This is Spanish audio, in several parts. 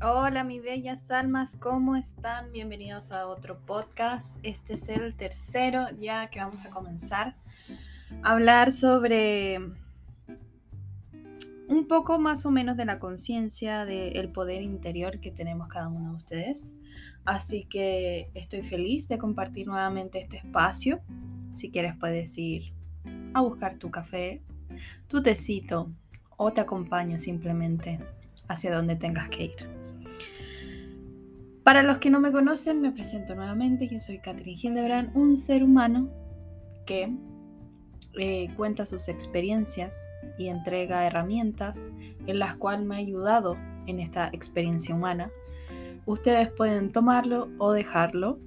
Hola, mis bellas almas, ¿cómo están? Bienvenidos a otro podcast. Este es el tercero ya que vamos a comenzar a hablar sobre un poco más o menos de la conciencia, del poder interior que tenemos cada uno de ustedes. Así que estoy feliz de compartir nuevamente este espacio. Si quieres puedes ir a buscar tu café, tu tecito o te acompaño simplemente hacia donde tengas que ir. Para los que no me conocen, me presento nuevamente. Yo soy Catherine Hildebrand, un ser humano que eh, cuenta sus experiencias y entrega herramientas en las cuales me ha ayudado en esta experiencia humana. Ustedes pueden tomarlo o dejarlo,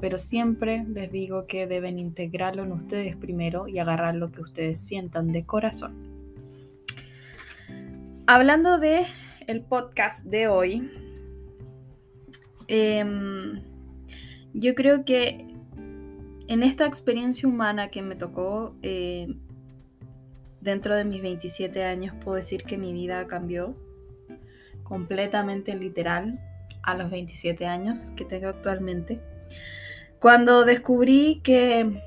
pero siempre les digo que deben integrarlo en ustedes primero y agarrar lo que ustedes sientan de corazón. Hablando de el podcast de hoy, em, yo creo que en esta experiencia humana que me tocó eh, dentro de mis 27 años, puedo decir que mi vida cambió completamente literal a los 27 años que tengo actualmente. Cuando descubrí que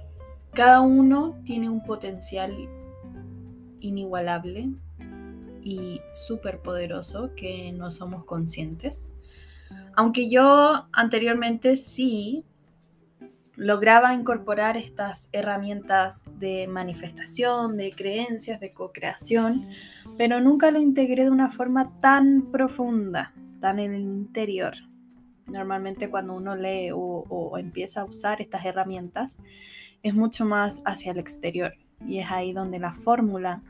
cada uno tiene un potencial inigualable y súper poderoso que no somos conscientes. Aunque yo anteriormente sí lograba incorporar estas herramientas de manifestación, de creencias, de co-creación, pero nunca lo integré de una forma tan profunda, tan en el interior. Normalmente cuando uno lee o, empieza a usar estas herramientas, es mucho más hacia el exterior y es ahí donde la fórmula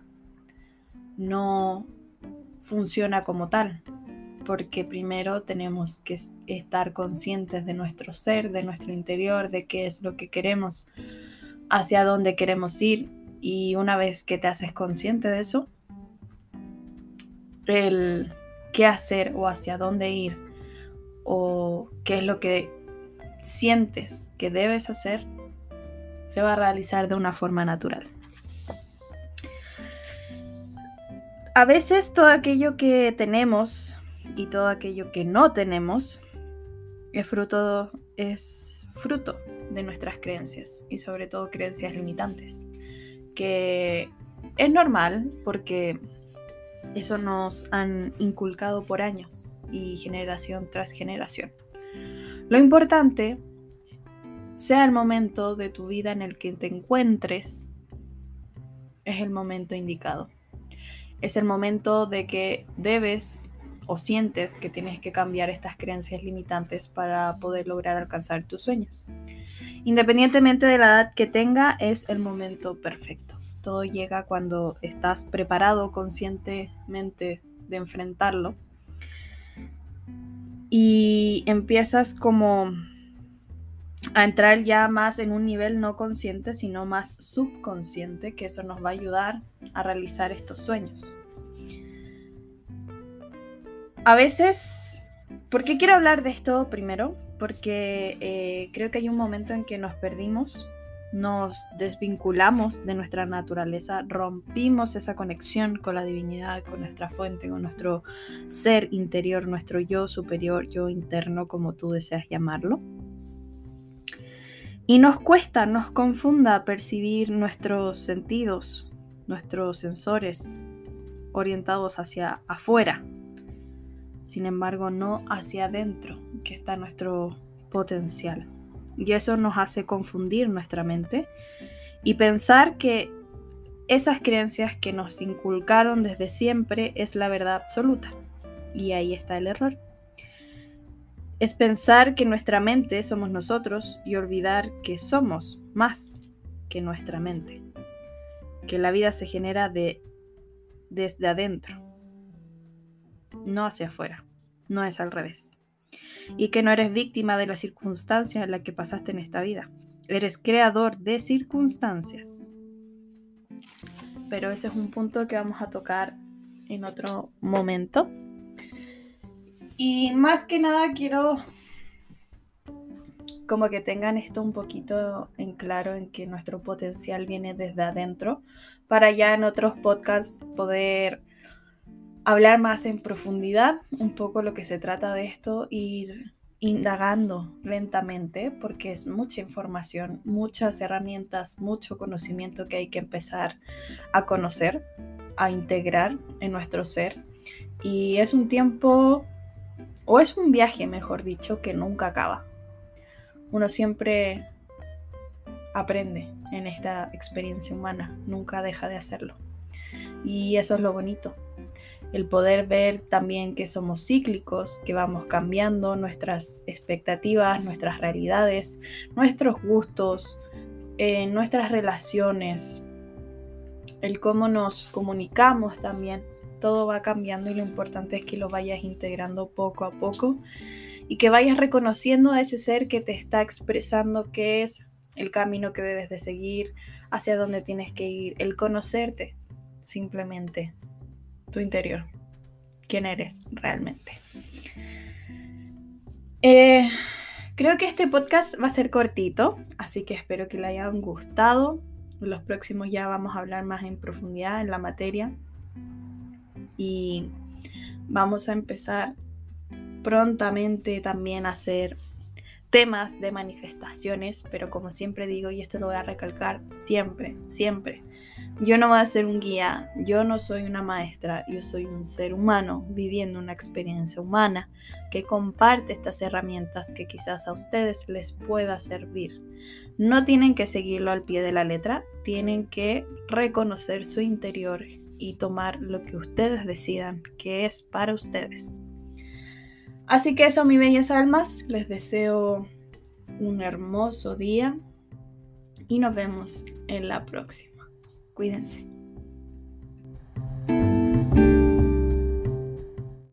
no funciona como tal, porque primero tenemos que estar conscientes de nuestro ser, de nuestro interior, de qué es lo que queremos, hacia dónde queremos ir. Y una vez que te haces consciente de eso, el qué hacer o hacia dónde ir o qué es lo que sientes que debes hacer, se va a realizar de una forma natural. A veces todo aquello que tenemos y todo aquello que no tenemos es fruto, es fruto de nuestras creencias y sobre todo creencias limitantes, que es normal porque eso nos han inculcado por años y generación tras generación. Lo importante, sea el momento de tu vida en el que te encuentres, es el momento indicado. Es el momento de que debes o sientes que tienes que cambiar estas creencias limitantes para poder lograr alcanzar tus sueños. Independientemente de la edad que tenga, es el momento perfecto. Todo llega cuando estás preparado conscientemente de enfrentarlo y empiezas como a entrar ya más en un nivel no consciente, sino más subconsciente, que eso nos va a ayudar a realizar estos sueños a veces, ¿por qué quiero hablar de esto primero? Porque eh, creo que hay un momento en que nos perdimos, nos desvinculamos de nuestra naturaleza, rompimos esa conexión con la divinidad, con nuestra fuente, con nuestro ser interior, nuestro yo superior, yo interno, como tú deseas llamarlo. Y nos cuesta, nos confunda percibir nuestros sentidos, nuestros sensores orientados hacia afuera, sin embargo no hacia adentro, que está nuestro potencial. Y eso nos hace confundir nuestra mente y pensar que esas creencias que nos inculcaron desde siempre es la verdad absoluta. Y ahí está el error. Es pensar que nuestra mente somos nosotros y olvidar que somos más que nuestra mente. Que la vida se genera de, desde adentro no hacia afuera, no es al revés. Y que no eres víctima de las circunstancias en las que pasaste en esta vida, eres creador de circunstancias. Pero ese es un punto que vamos a tocar en otro momento. Y más que nada quiero como que tengan esto un poquito en claro en que nuestro potencial viene desde adentro para ya en otros podcasts poder hablar más en profundidad, un poco lo que se trata de esto, ir indagando lentamente, porque es mucha información, muchas herramientas, mucho conocimiento que hay que empezar a conocer, a integrar en nuestro ser. Y es un tiempo, o es un viaje, mejor dicho, que nunca acaba. Uno siempre aprende en esta experiencia humana, nunca deja de hacerlo. Y eso es lo bonito, el poder ver también que somos cíclicos, que vamos cambiando nuestras expectativas, nuestras realidades, nuestros gustos, eh, nuestras relaciones, el cómo nos comunicamos también. Todo va cambiando y lo importante es que lo vayas integrando poco a poco y que vayas reconociendo a ese ser que te está expresando qué es el camino que debes de seguir, hacia dónde tienes que ir, el conocerte simplemente tu interior, quién eres realmente. Eh, creo que este podcast va a ser cortito, así que espero que le hayan gustado. En los próximos ya vamos a hablar más en profundidad en la materia y vamos a empezar prontamente también a hacer temas de manifestaciones, pero como siempre digo, y esto lo voy a recalcar siempre, siempre, yo no voy a ser un guía, yo no soy una maestra, yo soy un ser humano viviendo una experiencia humana que comparte estas herramientas que quizás a ustedes les pueda servir. No tienen que seguirlo al pie de la letra, tienen que reconocer su interior y tomar lo que ustedes decidan que es para ustedes. Así que eso, mis bellas almas, les deseo un hermoso día y nos vemos en la próxima. Cuídense.